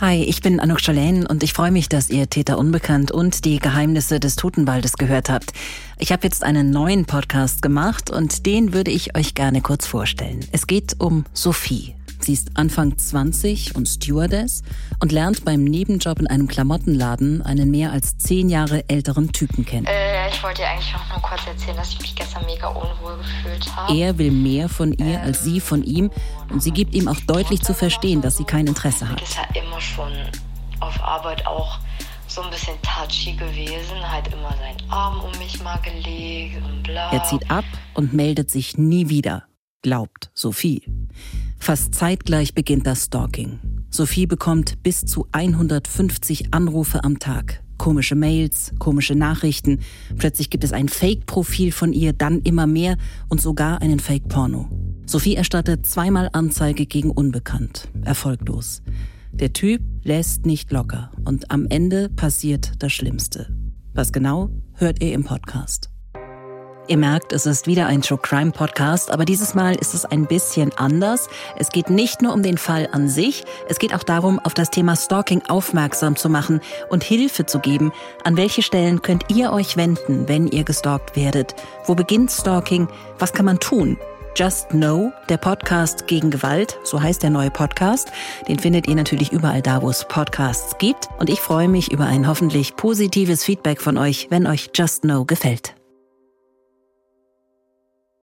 Hi, ich bin Anouk Chalain und ich freue mich, dass ihr Täter Unbekannt und die Geheimnisse des Totenwaldes gehört habt. Ich habe jetzt einen neuen Podcast gemacht und den würde ich euch gerne kurz vorstellen. Es geht um Sophie. Sie ist Anfang 20 und Stewardess und lernt beim Nebenjob in einem Klamottenladen einen mehr als zehn Jahre älteren Typen kennen. Äh, ich wollte dir eigentlich noch nur kurz erzählen, dass ich mich gestern mega unwohl gefühlt habe. Er will mehr von ihr ähm, als sie von ihm und sie gibt ihm auch deutlich zu verstehen, dass sie kein Interesse hat. Ist ja immer schon auf Arbeit auch so ein bisschen touchy gewesen, halt immer seinen Arm um mich mal gelegt und bla. Er zieht ab und meldet sich nie wieder, glaubt Sophie. Fast zeitgleich beginnt das Stalking. Sophie bekommt bis zu 150 Anrufe am Tag. Komische Mails, komische Nachrichten. Plötzlich gibt es ein Fake-Profil von ihr, dann immer mehr und sogar einen Fake-Porno. Sophie erstattet zweimal Anzeige gegen Unbekannt. Erfolglos. Der Typ lässt nicht locker und am Ende passiert das Schlimmste. Was genau, hört ihr im Podcast. Ihr merkt, es ist wieder ein True Crime Podcast, aber dieses Mal ist es ein bisschen anders. Es geht nicht nur um den Fall an sich, es geht auch darum, auf das Thema Stalking aufmerksam zu machen und Hilfe zu geben. An welche Stellen könnt ihr euch wenden, wenn ihr gestalkt werdet? Wo beginnt Stalking? Was kann man tun? Just Know, der Podcast gegen Gewalt, so heißt der neue Podcast. Den findet ihr natürlich überall da, wo es Podcasts gibt. Und ich freue mich über ein hoffentlich positives Feedback von euch, wenn euch Just Know gefällt.